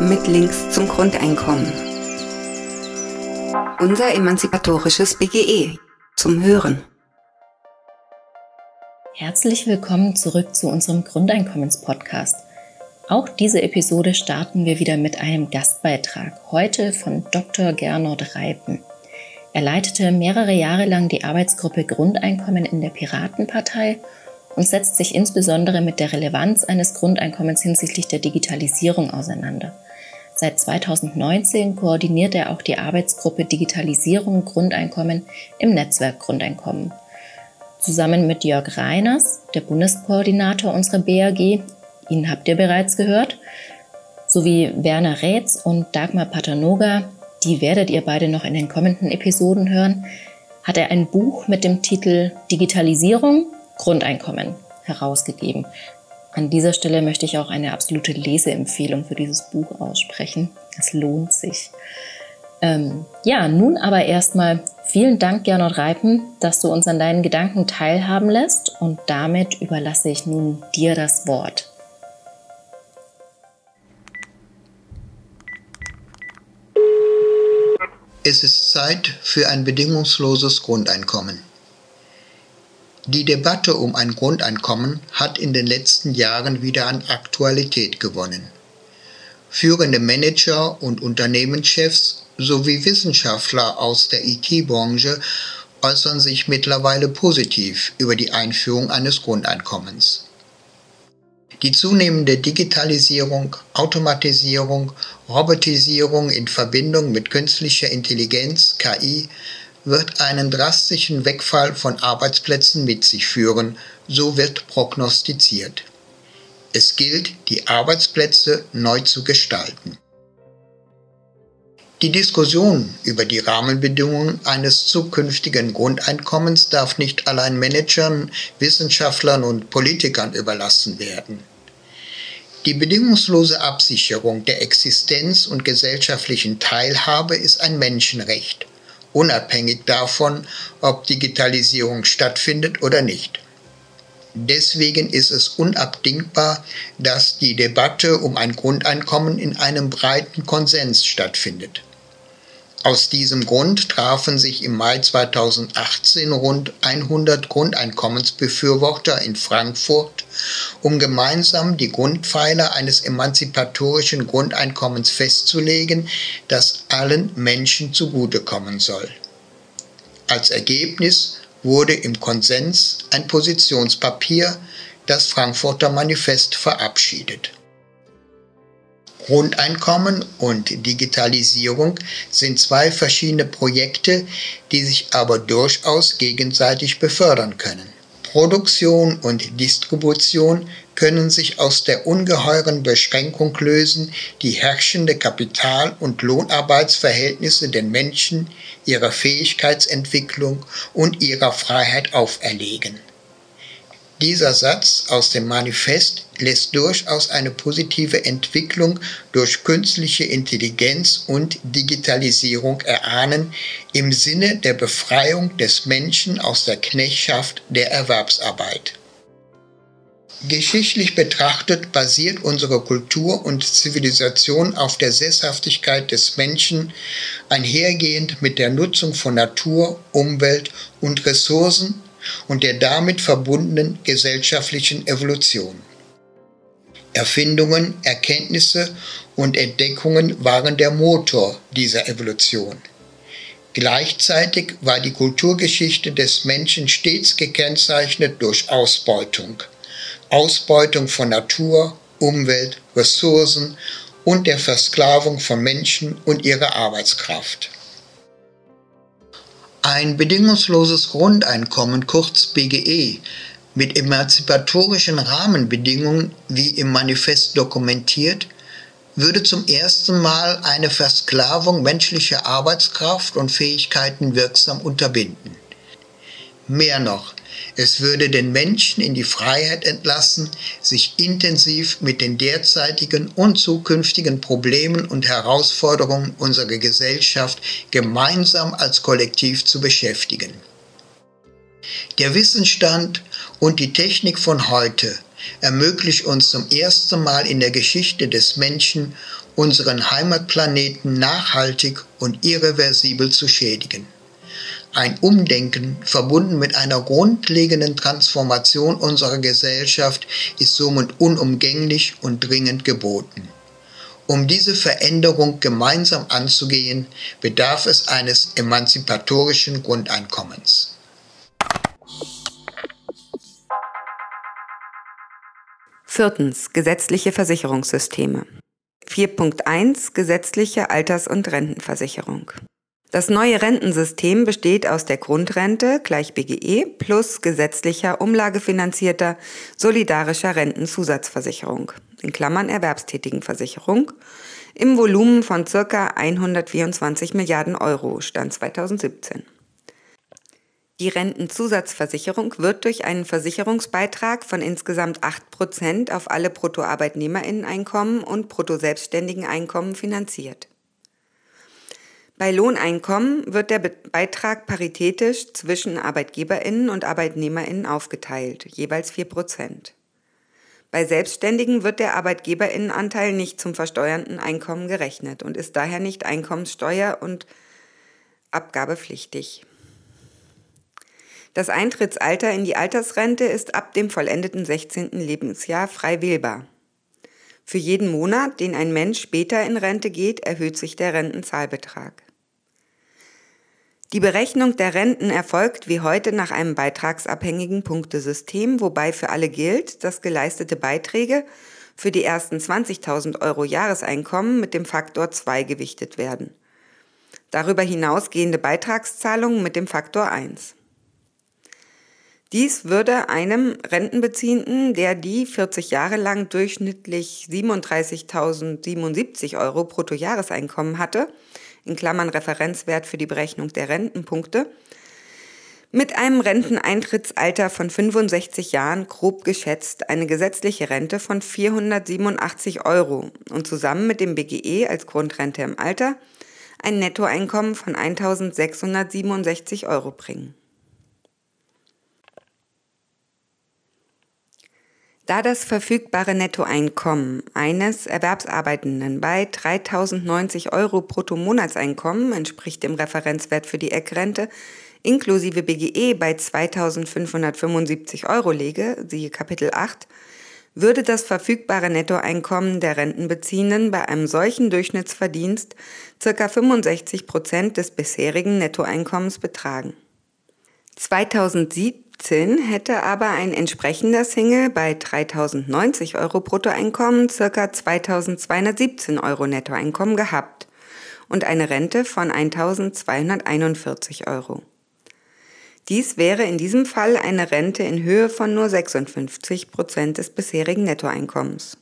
mit Links zum Grundeinkommen. Unser emanzipatorisches BGE zum Hören. Herzlich willkommen zurück zu unserem Grundeinkommens-Podcast. Auch diese Episode starten wir wieder mit einem Gastbeitrag, heute von Dr. Gernot Reipen. Er leitete mehrere Jahre lang die Arbeitsgruppe Grundeinkommen in der Piratenpartei und setzt sich insbesondere mit der Relevanz eines Grundeinkommens hinsichtlich der Digitalisierung auseinander. Seit 2019 koordiniert er auch die Arbeitsgruppe Digitalisierung Grundeinkommen im Netzwerk Grundeinkommen. Zusammen mit Jörg Reiners, der Bundeskoordinator unserer BAG, ihn habt ihr bereits gehört, sowie Werner Rätz und Dagmar Paternoga, die werdet ihr beide noch in den kommenden Episoden hören, hat er ein Buch mit dem Titel Digitalisierung Grundeinkommen herausgegeben. An dieser Stelle möchte ich auch eine absolute Leseempfehlung für dieses Buch aussprechen. Es lohnt sich. Ähm, ja, nun aber erstmal vielen Dank, Gernot Reipen, dass du uns an deinen Gedanken teilhaben lässt und damit überlasse ich nun dir das Wort. Es ist Zeit für ein bedingungsloses Grundeinkommen. Die Debatte um ein Grundeinkommen hat in den letzten Jahren wieder an Aktualität gewonnen. Führende Manager und Unternehmenschefs sowie Wissenschaftler aus der IT-Branche äußern sich mittlerweile positiv über die Einführung eines Grundeinkommens. Die zunehmende Digitalisierung, Automatisierung, Robotisierung in Verbindung mit künstlicher Intelligenz, KI, wird einen drastischen Wegfall von Arbeitsplätzen mit sich führen, so wird prognostiziert. Es gilt, die Arbeitsplätze neu zu gestalten. Die Diskussion über die Rahmenbedingungen eines zukünftigen Grundeinkommens darf nicht allein Managern, Wissenschaftlern und Politikern überlassen werden. Die bedingungslose Absicherung der Existenz und gesellschaftlichen Teilhabe ist ein Menschenrecht unabhängig davon, ob Digitalisierung stattfindet oder nicht. Deswegen ist es unabdingbar, dass die Debatte um ein Grundeinkommen in einem breiten Konsens stattfindet. Aus diesem Grund trafen sich im Mai 2018 rund 100 Grundeinkommensbefürworter in Frankfurt, um gemeinsam die Grundpfeiler eines emanzipatorischen Grundeinkommens festzulegen, das allen Menschen zugutekommen soll. Als Ergebnis wurde im Konsens ein Positionspapier, das Frankfurter Manifest, verabschiedet. Grundeinkommen und Digitalisierung sind zwei verschiedene Projekte, die sich aber durchaus gegenseitig befördern können. Produktion und Distribution können sich aus der ungeheuren Beschränkung lösen, die herrschende Kapital- und Lohnarbeitsverhältnisse den Menschen, ihrer Fähigkeitsentwicklung und ihrer Freiheit auferlegen. Dieser Satz aus dem Manifest lässt durchaus eine positive Entwicklung durch künstliche Intelligenz und Digitalisierung erahnen im Sinne der Befreiung des Menschen aus der Knechtschaft der Erwerbsarbeit. Geschichtlich betrachtet basiert unsere Kultur und Zivilisation auf der Sesshaftigkeit des Menschen, einhergehend mit der Nutzung von Natur, Umwelt und Ressourcen und der damit verbundenen gesellschaftlichen Evolution. Erfindungen, Erkenntnisse und Entdeckungen waren der Motor dieser Evolution. Gleichzeitig war die Kulturgeschichte des Menschen stets gekennzeichnet durch Ausbeutung. Ausbeutung von Natur, Umwelt, Ressourcen und der Versklavung von Menschen und ihrer Arbeitskraft. Ein bedingungsloses Grundeinkommen, kurz BGE, mit emanzipatorischen Rahmenbedingungen, wie im Manifest dokumentiert, würde zum ersten Mal eine Versklavung menschlicher Arbeitskraft und Fähigkeiten wirksam unterbinden. Mehr noch, es würde den Menschen in die Freiheit entlassen, sich intensiv mit den derzeitigen und zukünftigen Problemen und Herausforderungen unserer Gesellschaft gemeinsam als Kollektiv zu beschäftigen. Der Wissensstand und die Technik von heute ermöglicht uns zum ersten Mal in der Geschichte des Menschen, unseren Heimatplaneten nachhaltig und irreversibel zu schädigen. Ein Umdenken verbunden mit einer grundlegenden Transformation unserer Gesellschaft ist somit unumgänglich und dringend geboten. Um diese Veränderung gemeinsam anzugehen, bedarf es eines emanzipatorischen Grundeinkommens. Viertens. Gesetzliche Versicherungssysteme. 4.1 Gesetzliche Alters- und Rentenversicherung. Das neue Rentensystem besteht aus der Grundrente gleich BGE plus gesetzlicher umlagefinanzierter solidarischer Rentenzusatzversicherung in Klammern Erwerbstätigenversicherung im Volumen von ca. 124 Milliarden Euro Stand 2017. Die Rentenzusatzversicherung wird durch einen Versicherungsbeitrag von insgesamt 8% auf alle Bruttoarbeitnehmerinneneinkommen und Bruttoselbstständigeneinkommen finanziert. Bei Lohneinkommen wird der Beitrag paritätisch zwischen Arbeitgeberinnen und Arbeitnehmerinnen aufgeteilt, jeweils 4%. Bei Selbstständigen wird der Arbeitgeberinnenanteil nicht zum versteuernden Einkommen gerechnet und ist daher nicht einkommenssteuer- und abgabepflichtig. Das Eintrittsalter in die Altersrente ist ab dem vollendeten 16. Lebensjahr frei wählbar. Für jeden Monat, den ein Mensch später in Rente geht, erhöht sich der Rentenzahlbetrag. Die Berechnung der Renten erfolgt wie heute nach einem beitragsabhängigen Punktesystem, wobei für alle gilt, dass geleistete Beiträge für die ersten 20.000 Euro Jahreseinkommen mit dem Faktor 2 gewichtet werden. Darüber hinausgehende Beitragszahlungen mit dem Faktor 1. Dies würde einem Rentenbeziehenden, der die 40 Jahre lang durchschnittlich 37.077 Euro Bruttojahreseinkommen hatte, in Klammern Referenzwert für die Berechnung der Rentenpunkte, mit einem Renteneintrittsalter von 65 Jahren grob geschätzt eine gesetzliche Rente von 487 Euro und zusammen mit dem BGE als Grundrente im Alter ein Nettoeinkommen von 1667 Euro bringen. Da das verfügbare Nettoeinkommen eines Erwerbsarbeitenden bei 3.090 Euro Bruttomonatseinkommen entspricht dem Referenzwert für die Eckrente inklusive BGE bei 2.575 Euro liege, siehe Kapitel 8, würde das verfügbare Nettoeinkommen der Rentenbeziehenden bei einem solchen Durchschnittsverdienst ca. 65 Prozent des bisherigen Nettoeinkommens betragen. 2007 2017 hätte aber ein entsprechender Single bei 3090 Euro Bruttoeinkommen ca. 2217 Euro Nettoeinkommen gehabt und eine Rente von 1241 Euro. Dies wäre in diesem Fall eine Rente in Höhe von nur 56 Prozent des bisherigen Nettoeinkommens.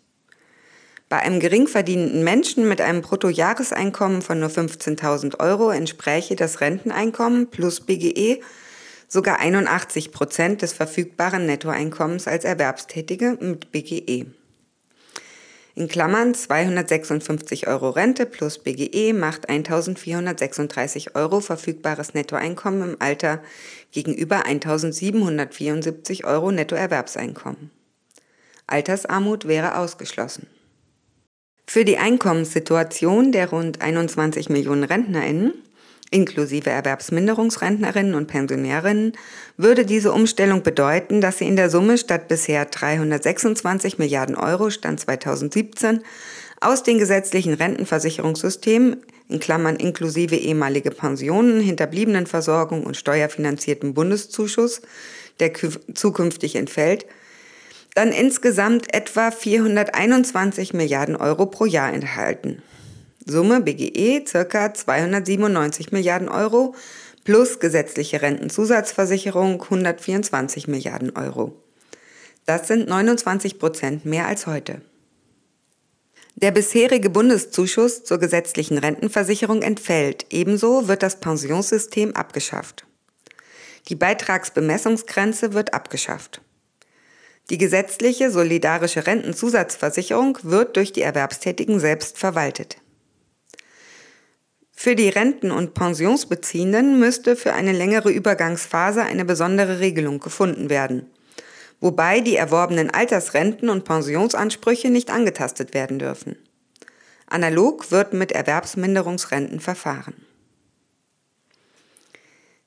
Bei einem gering verdienenden Menschen mit einem Bruttojahreseinkommen von nur 15.000 Euro entspräche das Renteneinkommen plus BGE sogar 81 Prozent des verfügbaren Nettoeinkommens als Erwerbstätige mit BGE. In Klammern 256 Euro Rente plus BGE macht 1436 Euro verfügbares Nettoeinkommen im Alter gegenüber 1774 Euro Nettoerwerbseinkommen. Altersarmut wäre ausgeschlossen. Für die Einkommenssituation der rund 21 Millionen RentnerInnen inklusive Erwerbsminderungsrentnerinnen und Pensionärinnen, würde diese Umstellung bedeuten, dass sie in der Summe statt bisher 326 Milliarden Euro Stand 2017 aus den gesetzlichen Rentenversicherungssystemen in Klammern inklusive ehemalige Pensionen, Hinterbliebenenversorgung und steuerfinanzierten Bundeszuschuss, der zukünftig entfällt, dann insgesamt etwa 421 Milliarden Euro pro Jahr enthalten. Summe BGE ca. 297 Milliarden Euro plus gesetzliche Rentenzusatzversicherung 124 Milliarden Euro. Das sind 29 Prozent mehr als heute. Der bisherige Bundeszuschuss zur gesetzlichen Rentenversicherung entfällt, ebenso wird das Pensionssystem abgeschafft. Die Beitragsbemessungsgrenze wird abgeschafft. Die gesetzliche solidarische Rentenzusatzversicherung wird durch die Erwerbstätigen selbst verwaltet. Für die Renten- und Pensionsbeziehenden müsste für eine längere Übergangsphase eine besondere Regelung gefunden werden, wobei die erworbenen Altersrenten und Pensionsansprüche nicht angetastet werden dürfen. Analog wird mit Erwerbsminderungsrenten verfahren.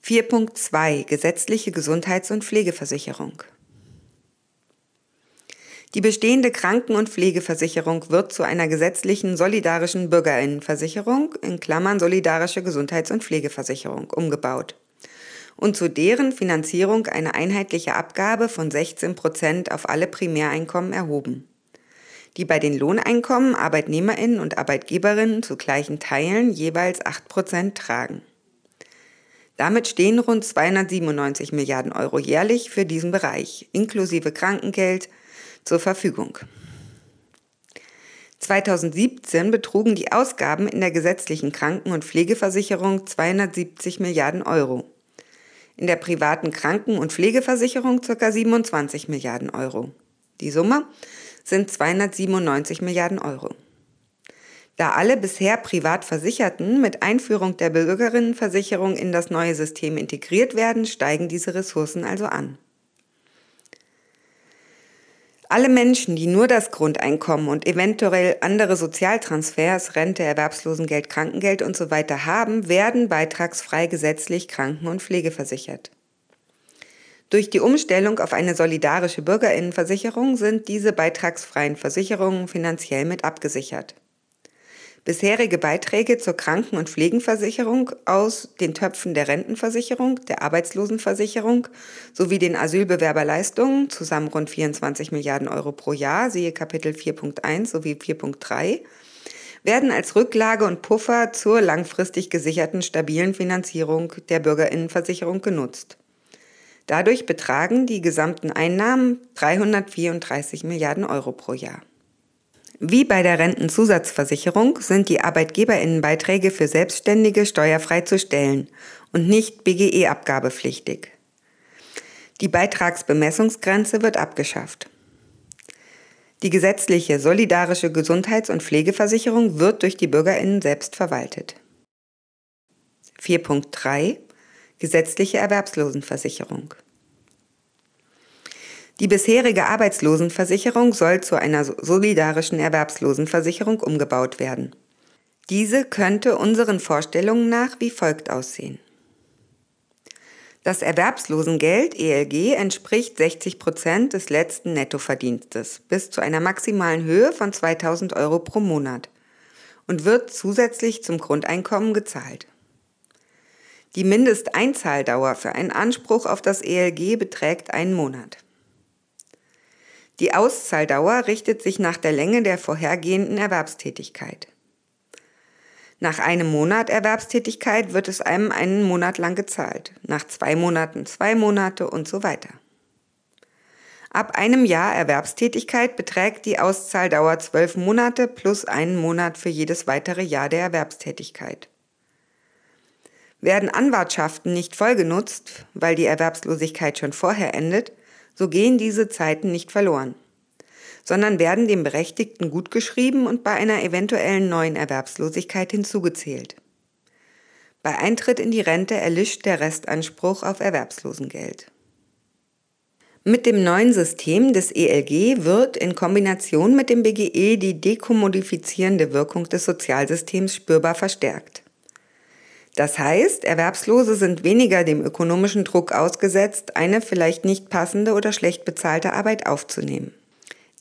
4.2 Gesetzliche Gesundheits- und Pflegeversicherung Die bestehende Kranken- und Pflegeversicherung wird zu einer gesetzlichen solidarischen Bürgerinnenversicherung in Klammern solidarische Gesundheits- und Pflegeversicherung umgebaut und zu deren Finanzierung eine einheitliche Abgabe von 16 Prozent auf alle Primäreinkommen erhoben, die bei den Lohneinkommen Arbeitnehmerinnen und Arbeitgeberinnen zu gleichen Teilen jeweils 8 Prozent tragen. Damit stehen rund 297 Milliarden Euro jährlich für diesen Bereich, inklusive Krankengeld, zur Verfügung. 2017 betrugen die Ausgaben in der gesetzlichen Kranken- und Pflegeversicherung 270 Milliarden Euro in der privaten Kranken- und Pflegeversicherung ca. 27 Milliarden Euro. Die Summe sind 297 Milliarden Euro. Da alle bisher privat Versicherten mit Einführung der Bürgerinnenversicherung in das neue System integriert werden, steigen diese Ressourcen also an. Alle Menschen, die nur das Grundeinkommen und eventuell andere Sozialtransfers, Rente, Erwerbslosengeld, Krankengeld usw. So haben, werden beitragsfrei gesetzlich Kranken- und Pflegeversichert. Durch die Umstellung auf eine solidarische Bürgerinnenversicherung sind diese beitragsfreien Versicherungen finanziell mit abgesichert. Bisherige Beiträge zur Kranken- und Pflegenversicherung aus den Töpfen der Rentenversicherung, der Arbeitslosenversicherung sowie den Asylbewerberleistungen, zusammen rund 24 Milliarden Euro pro Jahr, siehe Kapitel 4.1 sowie 4.3, werden als Rücklage und Puffer zur langfristig gesicherten stabilen Finanzierung der Bürgerinnenversicherung genutzt. Dadurch betragen die gesamten Einnahmen 334 Milliarden Euro pro Jahr. Wie bei der Rentenzusatzversicherung sind die Arbeitgeberinnenbeiträge für Selbstständige steuerfrei zu stellen und nicht BGE-abgabepflichtig. Die Beitragsbemessungsgrenze wird abgeschafft. Die gesetzliche solidarische Gesundheits- und Pflegeversicherung wird durch die Bürgerinnen selbst verwaltet. 4.3 Gesetzliche Erwerbslosenversicherung die bisherige Arbeitslosenversicherung soll zu einer solidarischen Erwerbslosenversicherung umgebaut werden. Diese könnte unseren Vorstellungen nach wie folgt aussehen. Das Erwerbslosengeld ELG entspricht 60 Prozent des letzten Nettoverdienstes bis zu einer maximalen Höhe von 2000 Euro pro Monat und wird zusätzlich zum Grundeinkommen gezahlt. Die Mindesteinzahldauer für einen Anspruch auf das ELG beträgt einen Monat. Die Auszahldauer richtet sich nach der Länge der vorhergehenden Erwerbstätigkeit. Nach einem Monat Erwerbstätigkeit wird es einem einen Monat lang gezahlt, nach zwei Monaten zwei Monate und so weiter. Ab einem Jahr Erwerbstätigkeit beträgt die Auszahldauer zwölf Monate plus einen Monat für jedes weitere Jahr der Erwerbstätigkeit. Werden Anwartschaften nicht voll genutzt, weil die Erwerbslosigkeit schon vorher endet, so gehen diese Zeiten nicht verloren, sondern werden dem Berechtigten gutgeschrieben und bei einer eventuellen neuen Erwerbslosigkeit hinzugezählt. Bei Eintritt in die Rente erlischt der Restanspruch auf Erwerbslosengeld. Mit dem neuen System des ELG wird in Kombination mit dem BGE die dekommodifizierende Wirkung des Sozialsystems spürbar verstärkt. Das heißt, Erwerbslose sind weniger dem ökonomischen Druck ausgesetzt, eine vielleicht nicht passende oder schlecht bezahlte Arbeit aufzunehmen.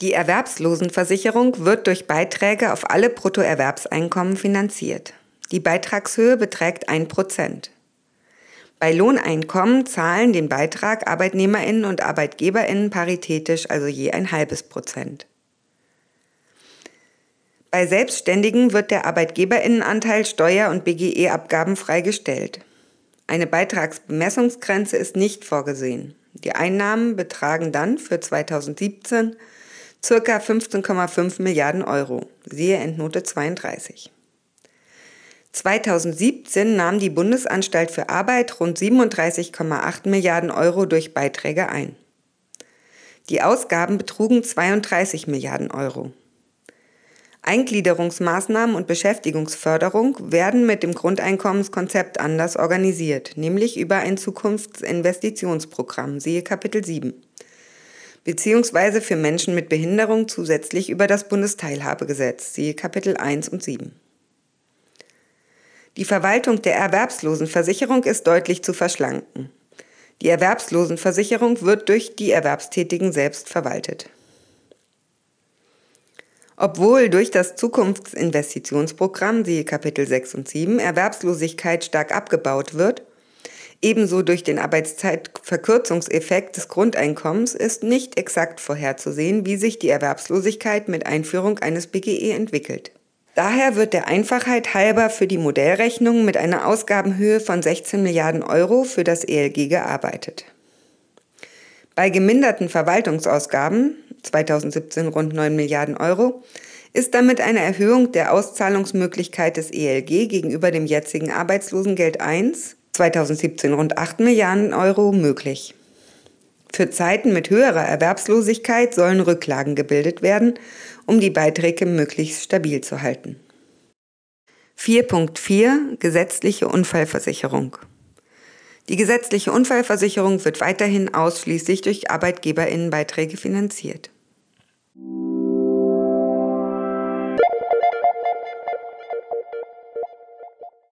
Die Erwerbslosenversicherung wird durch Beiträge auf alle Bruttoerwerbseinkommen finanziert. Die Beitragshöhe beträgt 1%. Bei Lohneinkommen zahlen den Beitrag Arbeitnehmerinnen und Arbeitgeberinnen paritätisch, also je ein halbes Prozent. Bei Selbstständigen wird der Arbeitgeberinnenanteil Steuer- und BGE-Abgaben freigestellt. Eine Beitragsbemessungsgrenze ist nicht vorgesehen. Die Einnahmen betragen dann für 2017 ca. 15,5 Milliarden Euro. Siehe Endnote 32. 2017 nahm die Bundesanstalt für Arbeit rund 37,8 Milliarden Euro durch Beiträge ein. Die Ausgaben betrugen 32 Milliarden Euro. Eingliederungsmaßnahmen und Beschäftigungsförderung werden mit dem Grundeinkommenskonzept anders organisiert, nämlich über ein Zukunftsinvestitionsprogramm, siehe Kapitel 7. beziehungsweise für Menschen mit Behinderung zusätzlich über das Bundesteilhabegesetz, siehe Kapitel 1 und 7. Die Verwaltung der Erwerbslosenversicherung ist deutlich zu verschlanken. Die Erwerbslosenversicherung wird durch die Erwerbstätigen selbst verwaltet. Obwohl durch das Zukunftsinvestitionsprogramm, siehe Kapitel 6 und 7, Erwerbslosigkeit stark abgebaut wird, ebenso durch den Arbeitszeitverkürzungseffekt des Grundeinkommens ist nicht exakt vorherzusehen, wie sich die Erwerbslosigkeit mit Einführung eines BGE entwickelt. Daher wird der Einfachheit halber für die Modellrechnung mit einer Ausgabenhöhe von 16 Milliarden Euro für das ELG gearbeitet. Bei geminderten Verwaltungsausgaben, 2017 rund 9 Milliarden Euro, ist damit eine Erhöhung der Auszahlungsmöglichkeit des ELG gegenüber dem jetzigen Arbeitslosengeld 1, 2017 rund 8 Milliarden Euro, möglich. Für Zeiten mit höherer Erwerbslosigkeit sollen Rücklagen gebildet werden, um die Beiträge möglichst stabil zu halten. 4.4 Gesetzliche Unfallversicherung die gesetzliche Unfallversicherung wird weiterhin ausschließlich durch Arbeitgeberinnenbeiträge finanziert.